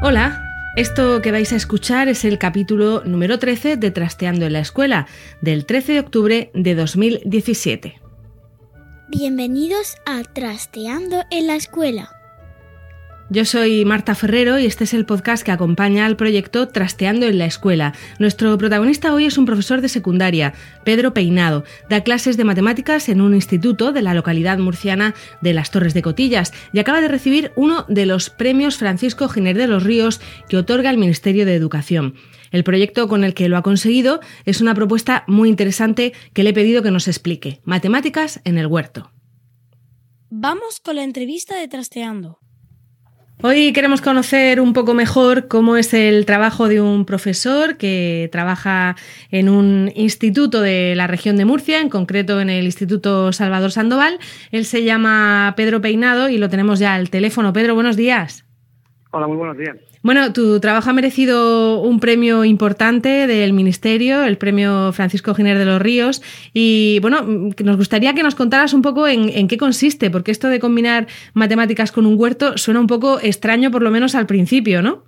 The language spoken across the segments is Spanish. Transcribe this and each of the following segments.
Hola, esto que vais a escuchar es el capítulo número 13 de Trasteando en la Escuela, del 13 de octubre de 2017. Bienvenidos a Trasteando en la Escuela. Yo soy Marta Ferrero y este es el podcast que acompaña al proyecto Trasteando en la Escuela. Nuestro protagonista hoy es un profesor de secundaria, Pedro Peinado. Da clases de matemáticas en un instituto de la localidad murciana de Las Torres de Cotillas y acaba de recibir uno de los premios Francisco Giner de los Ríos que otorga el Ministerio de Educación. El proyecto con el que lo ha conseguido es una propuesta muy interesante que le he pedido que nos explique. Matemáticas en el huerto. Vamos con la entrevista de Trasteando. Hoy queremos conocer un poco mejor cómo es el trabajo de un profesor que trabaja en un instituto de la región de Murcia, en concreto en el Instituto Salvador Sandoval. Él se llama Pedro Peinado y lo tenemos ya al teléfono. Pedro, buenos días. Hola, muy buenos días. Bueno, tu trabajo ha merecido un premio importante del Ministerio, el premio Francisco Giner de los Ríos. Y bueno, nos gustaría que nos contaras un poco en, qué consiste, porque esto de combinar matemáticas con un huerto suena un poco extraño, por lo menos al principio, ¿no?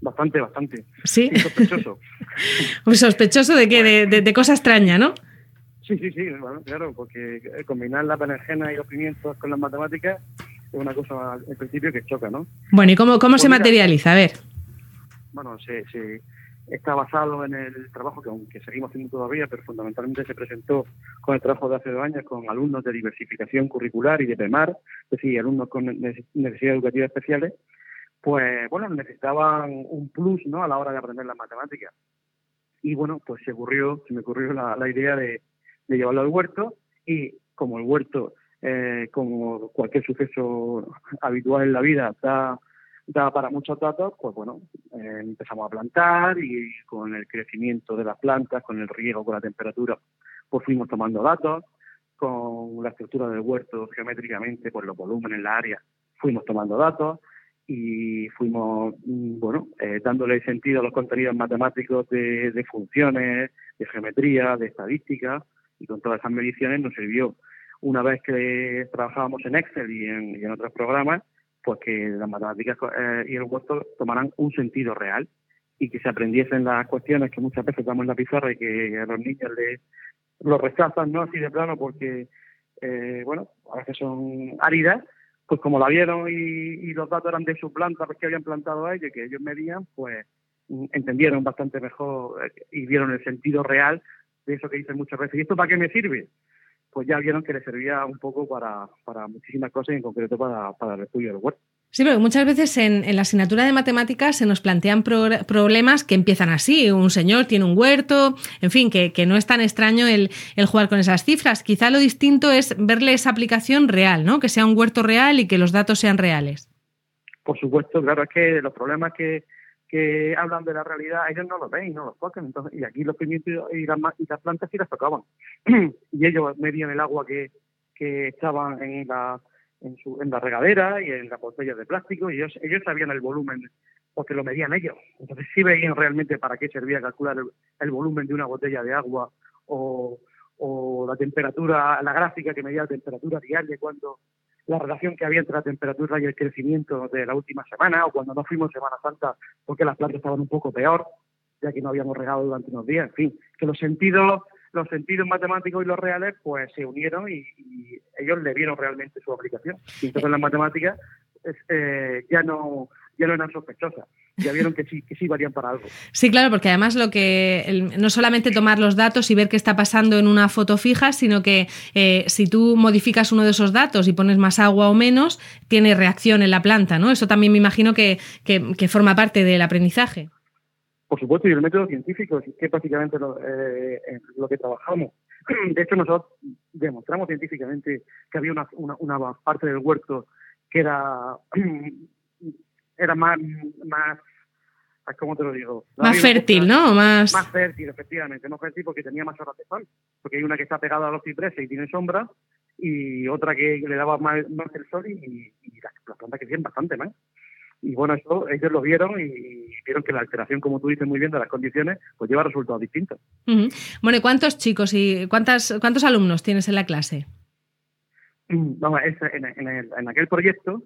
Bastante, bastante. Sí. sospechoso. pues sospechoso de que de, de, cosa extraña, ¿no? Sí, sí, sí, claro, porque combinar la berenjena y los pimientos con las matemáticas es una cosa en principio que choca, ¿no? Bueno, ¿y cómo, cómo se pues materializa? A ver. Bueno, se, se, está basado en el trabajo que aunque seguimos haciendo todavía, pero fundamentalmente se presentó con el trabajo de hace dos años con alumnos de diversificación curricular y de PEMAR, es decir, alumnos con necesidades educativas especiales, pues bueno, necesitaban un plus ¿no? a la hora de aprender las matemáticas. Y bueno, pues se ocurrió, se me ocurrió la, la idea de, de llevarlo al huerto y como el huerto eh, como cualquier suceso habitual en la vida, da, para muchos datos, pues bueno, eh, empezamos a plantar y con el crecimiento de las plantas, con el riego, con la temperatura, pues fuimos tomando datos, con la estructura del huerto geométricamente, pues los volúmenes, la área, fuimos tomando datos y fuimos, mm, bueno, eh, dándole sentido a los contenidos matemáticos de, de funciones, de geometría, de estadística, y con todas esas mediciones nos sirvió una vez que trabajábamos en Excel y en, otros programas, pues que las matemáticas eh, y el huerto tomaran un sentido real y que se aprendiesen las cuestiones que muchas veces damos en la pizarra y que a los niños les lo rechazan, ¿no? Así de plano, porque, eh, bueno, a veces son áridas, pues como la vieron y, los datos eran de su planta, pues que habían plantado ellos, que ellos medían, pues entendieron bastante mejor eh, y vieron el sentido real de eso que dicen muchas veces. ¿Y esto para qué me sirve? Pues ya vieron que le servía un poco para, para muchísimas cosas y en concreto para, para el estudio del huerto. Sí, pero muchas veces en, en, la asignatura de matemáticas se nos plantean problemas que empiezan así. Un señor tiene un huerto, en fin, que, que no es tan extraño el, el, jugar con esas cifras. Quizá lo distinto es verle esa aplicación real, ¿no? Que sea un huerto real y que los datos sean reales. Por supuesto, claro, es que los problemas que, que hablan de la realidad, ellos no lo ven y no los tocan. Entonces, y aquí los pimientos y las, y las plantas sí las tocaban. y ellos medían el agua que, que echaban en la, en, su, en la regadera y en las botellas de plástico, y ellos, ellos sabían el volumen porque lo medían ellos. Entonces sí veían realmente para qué servía calcular el, el volumen de una botella de agua o, o la temperatura, la gráfica que medía la temperatura diaria cuando la relación que había entre la temperatura y el crecimiento de la última semana o cuando no fuimos Semana Santa porque las plantas estaban un poco peor, ya que no habíamos regado durante unos días, en fin, que los sentidos los sentidos matemáticos y los reales pues se unieron y, ellos le vieron realmente su aplicación. Y entonces las matemáticas eh, ya no ya no eran sospechosas ya vieron que sí, que sí varían para algo. Sí, claro, porque además lo que no solamente tomar los datos y ver qué está pasando en una foto fija, sino que eh, si tú modificas uno de esos datos y pones más agua o menos, tiene reacción en la planta, ¿no? Eso también me imagino que, que, forma parte del aprendizaje. Por supuesto, y el método científico, que es básicamente lo, eh, lo que trabajamos. De hecho, nosotros demostramos científicamente que había una, una, una parte del huerto que era, era más, más ¿cómo te lo digo? más fértil, ¿no? Más... más fértil, efectivamente, más fértil porque tenía más horas de sol. Porque hay una que está pegada a los cipreses y tiene sombra, y otra que le daba más, más el sol y, y las, las plantas crecían bastante más. Y bueno, eso ellos lo vieron y vieron que la alteración, como tú dices muy bien, de las condiciones, pues lleva resultados distintos. Bueno, ¿y cuántos chicos y cuántas, cuántos alumnos tienes en la clase? Vamos, en, en, en aquel proyecto,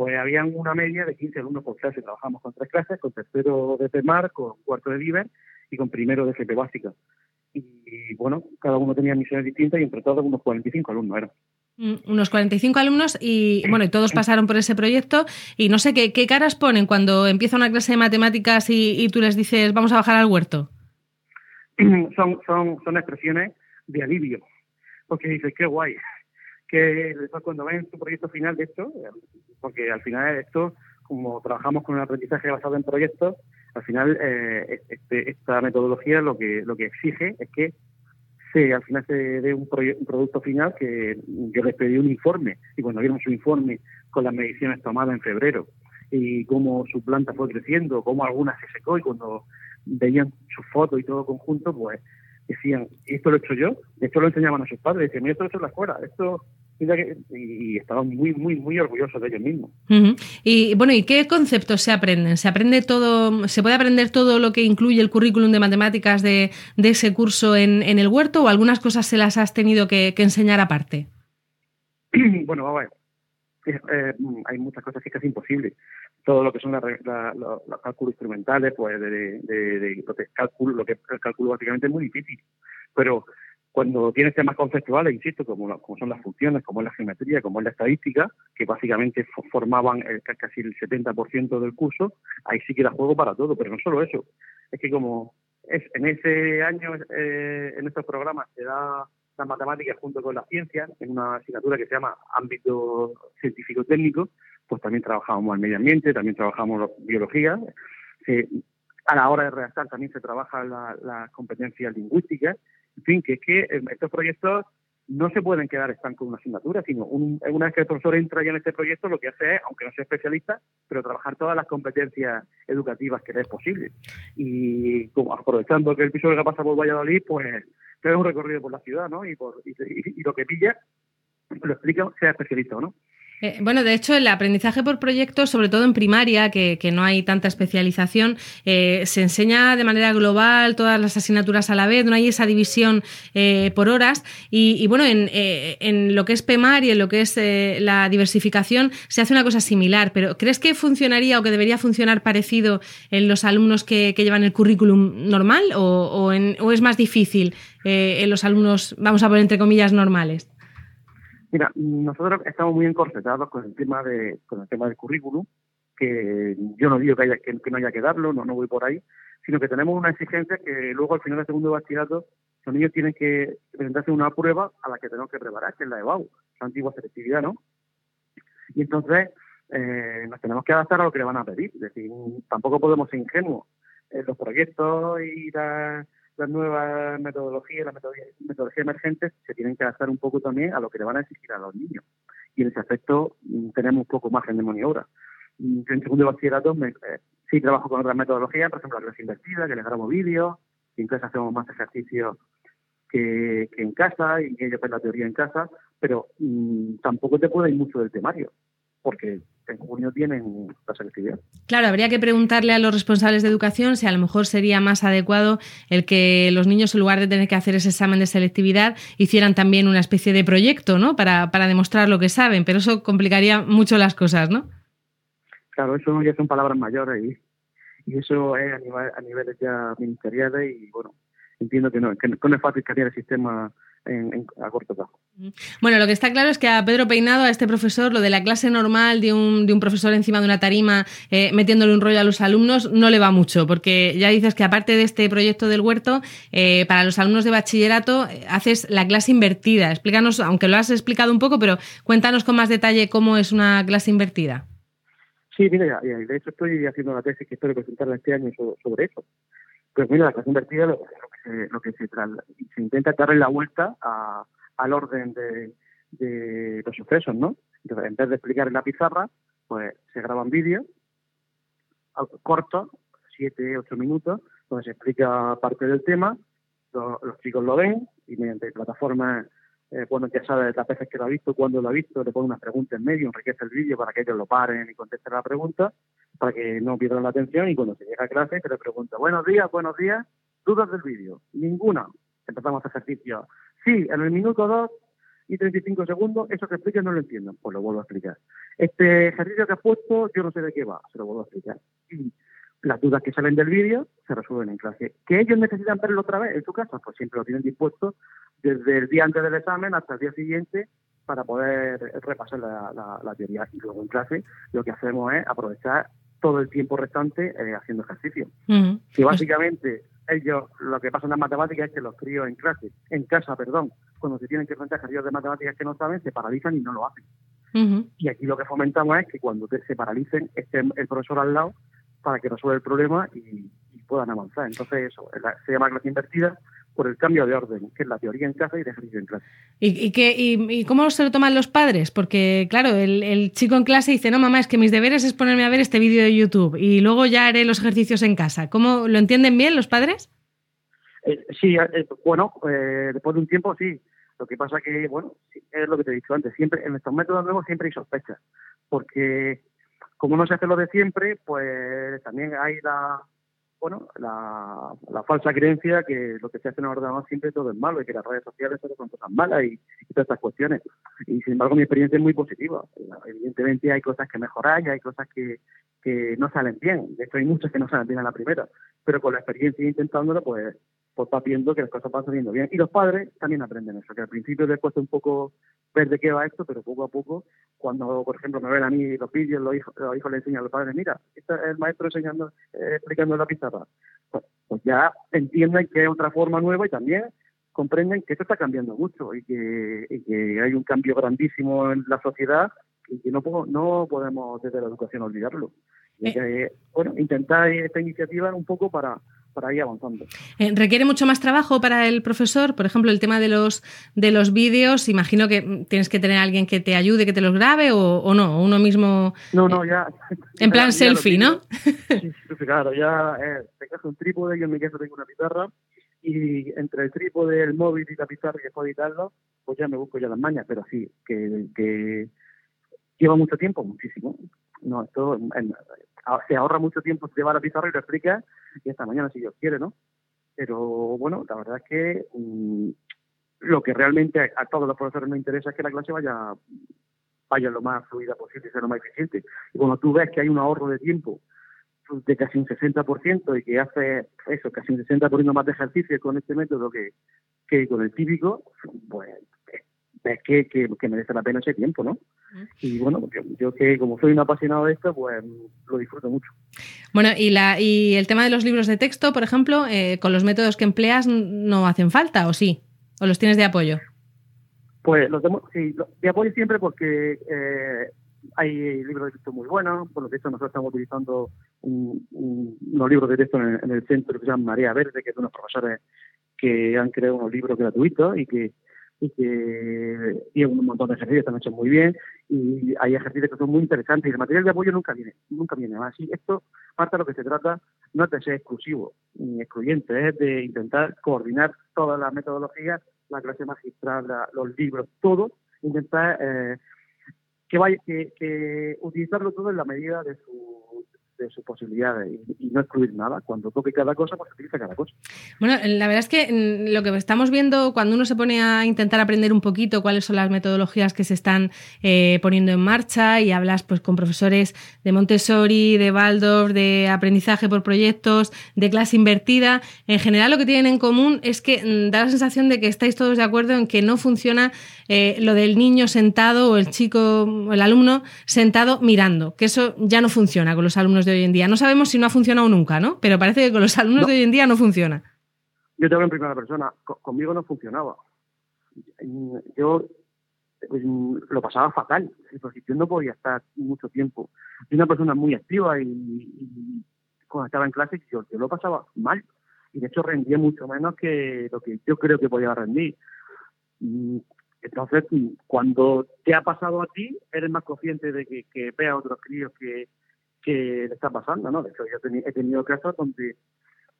pues habían una media de 15 alumnos por clase. Trabajamos con tres clases, con tercero de PEMAR, con cuarto de Viver y con primero de FP básica. Y, bueno, cada uno tenía misiones distintas y entre todos unos 45 alumnos eran. Mm, unos 45 alumnos y bueno, y todos pasaron por ese proyecto y no sé qué, qué caras ponen cuando empieza una clase de matemáticas y, tú les dices vamos a bajar al huerto. Son, son, son expresiones de alivio, porque dices qué guay, que cuando ven su proyecto final de esto, porque al final esto, como trabajamos con un aprendizaje basado en proyectos, al final eh, este, esta metodología lo que, lo que exige es que se, al final se dé un, producto final que yo les pedí un informe y cuando vieron su informe con las mediciones tomadas en febrero y cómo su planta fue creciendo, cómo alguna se secó y cuando veían su foto y todo conjunto, pues decían, esto lo he hecho yo, esto lo enseñaban a sus padres, decían, esto lo he hecho la escuela, esto y estaban muy, muy, muy orgullosos de ellos mismos. Y bueno, ¿y qué conceptos se aprenden? ¿Se aprende todo, se puede aprender todo lo que incluye el currículum de matemáticas de, de ese curso en, en, el huerto o algunas cosas se las has tenido que, que enseñar aparte? bueno, vamos a ver. Eh, hay muchas cosas que es casi imposible. Todo lo que son la, la, los, cálculos instrumentales, pues de, de, de, lo que es cálculo, lo que es el cálculo básicamente es muy difícil. Pero cuando tienes temas conceptuales, insisto, como, como son las funciones, como es la geometría, como es la estadística, que básicamente formaban el, casi el 70% del curso, ahí sí que era juego para todo, pero no solo eso, es que como es en ese año, eh, en estos programas, se da la matemática junto con la ciencia, en una asignatura que se llama ámbito científico-técnico, pues también trabajamos el medio ambiente, también trabajamos biología. a la hora de redactar también se trabaja las la competencias lingüísticas en fin, que es que eh, estos proyectos no se pueden quedar estancos en una asignatura, sino una vez que el profesor entra ya en este proyecto, lo que hace es, aunque no sea especialista, pero trabajar todas las competencias educativas que le es posible. Y como aprovechando que el piso que pasa por Valladolid, pues es un recorrido por la ciudad, ¿no? Y, por, y lo que pilla, lo explica, sea especialista o no. Eh, bueno, de hecho, el aprendizaje por proyectos, sobre todo en primaria, que, no hay tanta especialización, eh, se enseña de manera global todas las asignaturas a la vez, no hay esa división eh, por horas. Y, bueno, en, lo que es PEMAR y en lo que es la diversificación se hace una cosa similar, pero ¿crees que funcionaría o que debería funcionar parecido en los alumnos que, llevan el currículum normal o, o es más difícil en los alumnos, vamos a poner entre comillas, normales? Mira, nosotros estamos muy encorsetados con el tema de con el tema del currículum, que yo no digo que, haya, que, no haya que darlo, no, no voy por ahí, sino que tenemos una exigencia que luego al final del segundo bachillerato los niños tienen que presentarse una prueba a la que tenemos que preparar, que es la EBAU, la antigua selectividad, ¿no? Y entonces eh, nos tenemos que adaptar a lo que le van a pedir, es decir, tampoco podemos ser ingenuos. en los proyectos y la las nuevas metodologías, las metodologías, emergentes, se tienen que adaptar un poco también a lo que le van a exigir a los niños. Y en ese aspecto mm, tenemos un poco margen de maniobra. Mm, en segundo bachillerato me, eh, sí trabajo con otras metodologías, por ejemplo la clase invertida, que les grabo vídeos, en clase hacemos más ejercicios que, en casa, y ellos ven la teoría en casa, pero mm, tampoco te puede ir mucho del temario, porque en junio tienen la selectividad. Claro, habría que preguntarle a los responsables de educación si a lo mejor sería más adecuado el que los niños, en lugar de tener que hacer ese examen de selectividad, hicieran también una especie de proyecto, ¿no? Para, para demostrar lo que saben, pero eso complicaría mucho las cosas, ¿no? Claro, eso ya son palabras mayores y, y eso es a, nivel, a niveles ya ministeriales y bueno, entiendo que no, que no es fácil cambiar el sistema a corto plazo. Bueno, lo que está claro es que a Pedro Peinado, a este profesor, lo de la clase normal de un, de un profesor encima de una tarima eh, metiéndole un rollo a los alumnos no le va mucho, porque ya dices que aparte de este proyecto del huerto, eh, para los alumnos de bachillerato eh, haces la clase invertida. Explícanos, aunque lo has explicado un poco, pero cuéntanos con más detalle cómo es una clase invertida. Sí, mira, de hecho estoy haciendo una tesis que espero presentarla este año sobre eso. Pues mira, la clase invertida lo, se, lo que se, se intenta darle la vuelta a, al orden de, de los sucesos, ¿no? Entonces, en vez de explicar en la pizarra, pues se graban vídeos cortos, siete, ocho minutos, donde se explica parte del tema, los, chicos lo ven y mediante plataformas, eh, bueno, ya sabe las veces que lo ha visto, cuándo lo ha visto, le pone unas preguntas en medio, enriquece el vídeo para que ellos lo paren y contesten la pregunta, para que no pierdan la atención y cuando se llega a clase se le pregunta, buenos días, buenos días, dudas del vídeo, ninguna. Empezamos ejercicio. Sí, en el minuto dos y 35 segundos, eso que explica no lo entiendo, pues lo vuelvo a explicar. Este ejercicio que has puesto, yo no sé de qué va, se lo vuelvo a explicar. Y las dudas que salen del vídeo se resuelven en clase. ¿Que ellos necesitan verlo otra vez en su casa? Pues siempre lo tienen dispuesto desde el día antes del examen hasta el día siguiente para poder repasar la, teoría. Y luego en clase lo que hacemos es aprovechar todo el tiempo restante eh, haciendo ejercicio. Que básicamente ellos, lo que pasa en las matemáticas es que los críos en clase, en casa, perdón, cuando se tienen que enfrentar ejercicios de matemáticas que no saben, se paralizan y no lo hacen. Y aquí lo que fomentamos es que cuando se paralicen esté el profesor al lado para que resuelva el problema y, puedan avanzar. Entonces eso, se llama clase invertida por el cambio de orden, que es la teoría en casa y el ejercicio en clase. ¿Y, y, cómo se lo toman los padres? Porque, claro, el, chico en clase dice, no, mamá, es que mis deberes es ponerme a ver este vídeo de YouTube y luego ya haré los ejercicios en casa. ¿Cómo lo entienden bien los padres? Eh, sí, eh, bueno, eh, después de un tiempo sí. Lo que pasa que, bueno, es lo que te he dicho antes, siempre en estos métodos nuevos siempre hay sospechas, porque como no se hace lo de siempre, pues también hay la, bueno, la, falsa creencia que lo que se hace en ordenador siempre todo es malo y que las redes sociales son cosas malas y, todas estas cuestiones. Y sin embargo mi experiencia es muy positiva. Evidentemente hay cosas que mejorar y hay cosas que, que no salen bien. De hecho hay muchas que no salen bien a la primera. Pero con la experiencia intentándolo, pues pues va viendo que las cosas van saliendo bien. Y los padres también aprenden eso, que al principio les cuesta un poco ver de qué va esto, pero poco a poco, cuando, por ejemplo, me ven a mí los vídeos, los hijos, los hijos le enseñan a los padres, mira, este es el maestro enseñando, eh, explicando la pizarra. Pues, pues, ya entienden que hay otra forma nueva y también comprenden que esto está cambiando mucho y que, que hay un cambio grandísimo en la sociedad y que no, no podemos desde la educación olvidarlo. Y eh. bueno, intentar esta iniciativa un poco para para ir avanzando. Eh, ¿Requiere mucho más trabajo para el profesor? Por ejemplo, el tema de los, de los vídeos, imagino que tienes que tener a alguien que te ayude, que te los grabe o, no, uno mismo... No, no, ya... En plan selfie, ¿no? Sí, claro, ya eh, caso un trípode, yo en mi caso tengo una pizarra y entre el trípode, el móvil y la pizarra y después editarlo, pues ya me busco ya las mañas, pero sí, que, que lleva mucho tiempo, muchísimo. No, esto se ahorra mucho tiempo, se lleva la pizarra y lo explica y esta mañana si Dios quiere, ¿no? Pero bueno, la verdad es que mm, lo que realmente a, todos los profesores nos interesa es que la clase vaya vaya lo más fluida posible y sea lo más eficiente. Y cuando tú ves que hay un ahorro de tiempo de casi un 60% y que hace eso, casi un 60% más de ejercicio con este método que, que con el típico, pues ves que, que merece la pena ese tiempo, ¿no? Y bueno, yo, que como soy un apasionado de esto, pues lo disfruto mucho. Bueno, y, la, y el tema de los libros de texto, por ejemplo, eh, con los métodos que empleas, ¿no hacen falta o sí? ¿O los tienes de apoyo? Pues los de, sí, de apoyo siempre porque eh, hay libros de texto muy buenos. Por lo que nosotros estamos utilizando unos libros de texto en el, centro que se llama Marea Verde, que es de unos profesores que han creado unos libros gratuitos y que y que tiene un montón de ejercicios que han hecho muy bien y hay ejercicios que son muy interesantes y el material de apoyo nunca viene, nunca viene más. Y esto parte de lo que se trata no es de ser exclusivo ni excluyente, es de intentar coordinar todas las metodologías, la clase magistral, los libros, todo, intentar eh, que vaya que, que utilizarlo todo en la medida de su de sus posibilidades y, no excluir nada. Cuando toque cada cosa, pues utiliza cada cosa. Bueno, la verdad es que mm, lo que estamos viendo cuando uno se pone a intentar aprender un poquito cuáles son las metodologías que se están eh, poniendo en marcha y hablas pues con profesores de Montessori, de Waldorf, de aprendizaje por proyectos, de clase invertida, en general lo que tienen en común es que mm, da la sensación de que estáis todos de acuerdo en que no funciona eh, lo del niño sentado o el chico o el alumno sentado mirando, que eso ya no funciona con los alumnos de hoy en día. No sabemos si no ha funcionado nunca, ¿no? Pero parece que con los alumnos de hoy en día no funciona. Yo te hablo en primera persona, conmigo no funcionaba. Yo pues, lo pasaba fatal, porque yo no podía estar mucho tiempo. Soy una persona muy activa y, cuando estaba en clase yo, yo lo pasaba mal. y de hecho rendía mucho menos que lo que yo creo que podía rendir. Mm, entonces, cuando te ha pasado a ti, eres más consciente de que, que a otros críos que, que le está pasando, ¿no? De hecho, yo he tenido casos donde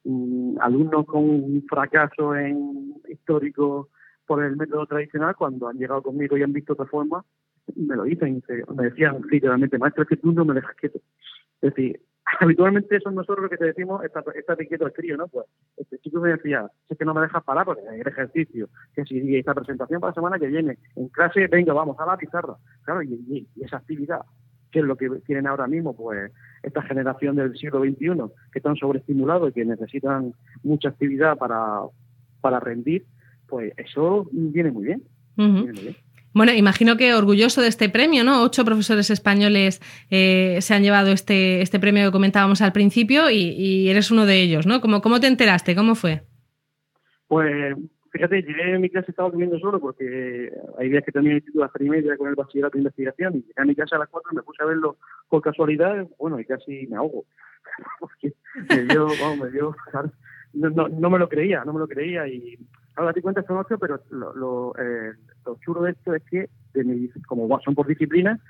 um, alumnos con un fracaso en histórico por el método tradicional, cuando han llegado conmigo y han visto otra forma, me lo dicen, me decían literalmente, maestro, es que tú no me dejas quieto. Es decir, habitualmente son nosotros los que te decimos, estate quieto al crío, ¿no? Pues este chico me decía, es que no me dejas parar porque el ejercicio, que si esta presentación para la semana que viene, en clase, venga, vamos a la pizarra. Claro, y, esa actividad, que es lo que tienen ahora mismo, pues esta generación del siglo XXI, que están sobreestimulados y que necesitan mucha actividad para, para rendir, pues eso viene muy bien. Viene muy bien. Bueno, imagino que orgulloso de este premio, ¿no? Ocho profesores españoles eh, se han llevado este, este premio que comentábamos al principio y, eres uno de ellos, ¿no? ¿Cómo, ¿Cómo te enteraste? ¿Cómo fue? Pues fíjate, llegué a mi clase, estaba durmiendo solo porque hay días que tenía el instituto a las y media con el bachillerato de investigación y llegué a mi casa a las cuatro, me puse a verlo por casualidad, bueno, y casi me ahogo. porque me dio, vamos, me dio, no, no, no, me lo creía, no me lo creía y ahora te cuenta pero lo, lo, eh, lo, chulo de esto es que, de como son por disciplina,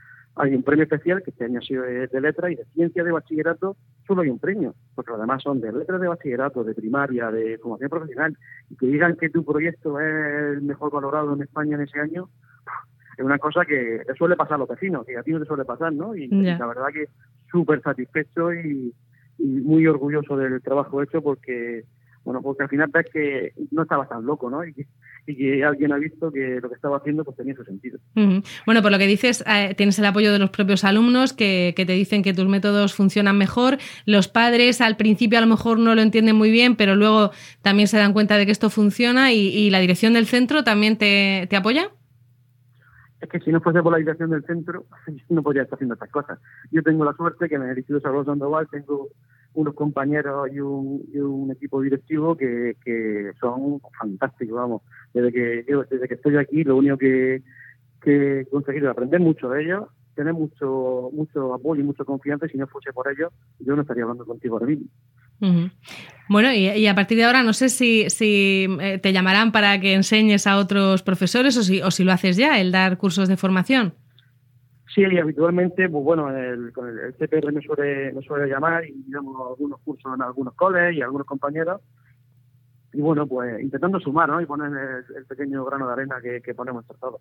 hay un premio especial que este año ha sido de, de letras y de ciencia de bachillerato, solo hay un premio, porque los demás son de letras de bachillerato, de primaria, de formación profesional, y que digan que tu proyecto es el mejor valorado en España en ese año, es una cosa que le suele pasar a los vecinos, que a ti no te suele pasar, ¿no? Y, y la verdad que súper satisfecho y, y muy orgulloso del trabajo hecho porque bueno, porque al final ves que no estaba tan loco, ¿no? Y que, y que, alguien ha visto que lo que estaba haciendo pues tenía su sentido. Bueno, por lo que dices, eh, tienes el apoyo de los propios alumnos que, que, te dicen que tus métodos funcionan mejor. Los padres al principio a lo mejor no lo entienden muy bien, pero luego también se dan cuenta de que esto funciona y, y la dirección del centro también te, te apoya. Es que si no fuese por la dirección del centro, no podría estar haciendo estas cosas. Yo tengo la suerte que en el Instituto Salvador Sandoval tengo unos compañeros y un, y un equipo directivo que, que, son fantásticos, vamos. Desde que desde que estoy aquí, lo único que, que he conseguido es aprender mucho de ellos, tener mucho mucho apoyo y mucha confianza, y si no fuese por ellos, yo no estaría hablando contigo ahora mismo. Bueno, y, y, a partir de ahora no sé si, si eh, te llamarán para que enseñes a otros profesores o si, o si lo haces ya, el dar cursos de formación. Sí, habitualmente, pues bueno, el, con el, CPR me suele, me suele llamar y damos algunos cursos en algunos coles y algunos compañeros. Y bueno, pues intentando sumar, ¿no? Y poner el, pequeño grano de arena que, ponemos entre todos.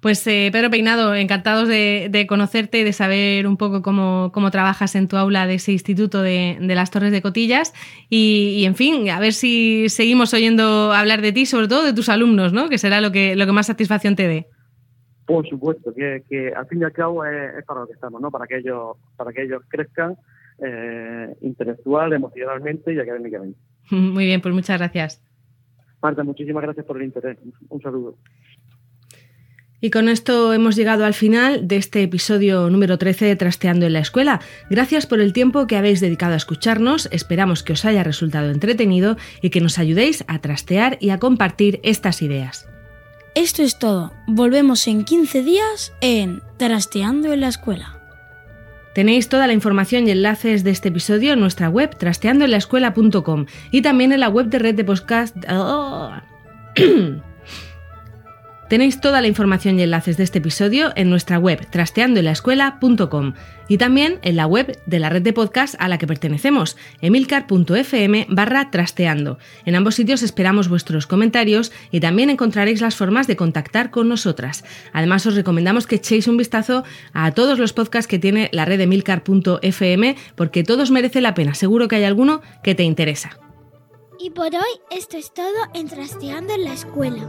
Pues eh, Pedro Peinado, encantados de, de, conocerte y de saber un poco cómo, cómo trabajas en tu aula de ese instituto de, de las Torres de Cotillas. Y, y, en fin, a ver si seguimos oyendo hablar de ti, sobre todo de tus alumnos, ¿no? Que será lo que, lo que más satisfacción te dé. Por supuesto, que, que al fin y al cabo es, es, para lo que estamos, ¿no? Para que ellos, para que ellos crezcan eh, intelectual, emocionalmente y académicamente. Muy bien, pues muchas gracias. Marta, muchísimas gracias por el interés. Un saludo. Y con esto hemos llegado al final de este episodio número 13 de Trasteando en la Escuela. Gracias por el tiempo que habéis dedicado a escucharnos, esperamos que os haya resultado entretenido y que nos ayudéis a trastear y a compartir estas ideas. Esto es todo. Volvemos en 15 días en Trasteando en la Escuela. Tenéis toda la información y enlaces de este episodio en nuestra web trasteandoenlaescuela.com y también en la web de red de podcast. Tenéis toda la información y enlaces de este episodio en nuestra web trasteandoenlaescuela.com y también en la web de la red de podcast a la que pertenecemos, emilcar.fm barra trasteando. En ambos sitios esperamos vuestros comentarios y también encontraréis las formas de contactar con nosotras. Además os recomendamos que echéis un vistazo a todos los podcasts que tiene la red emilcar.fm porque todos merecen la pena, seguro que hay alguno que te interesa. Y por hoy esto es todo en Trasteando en la Escuela.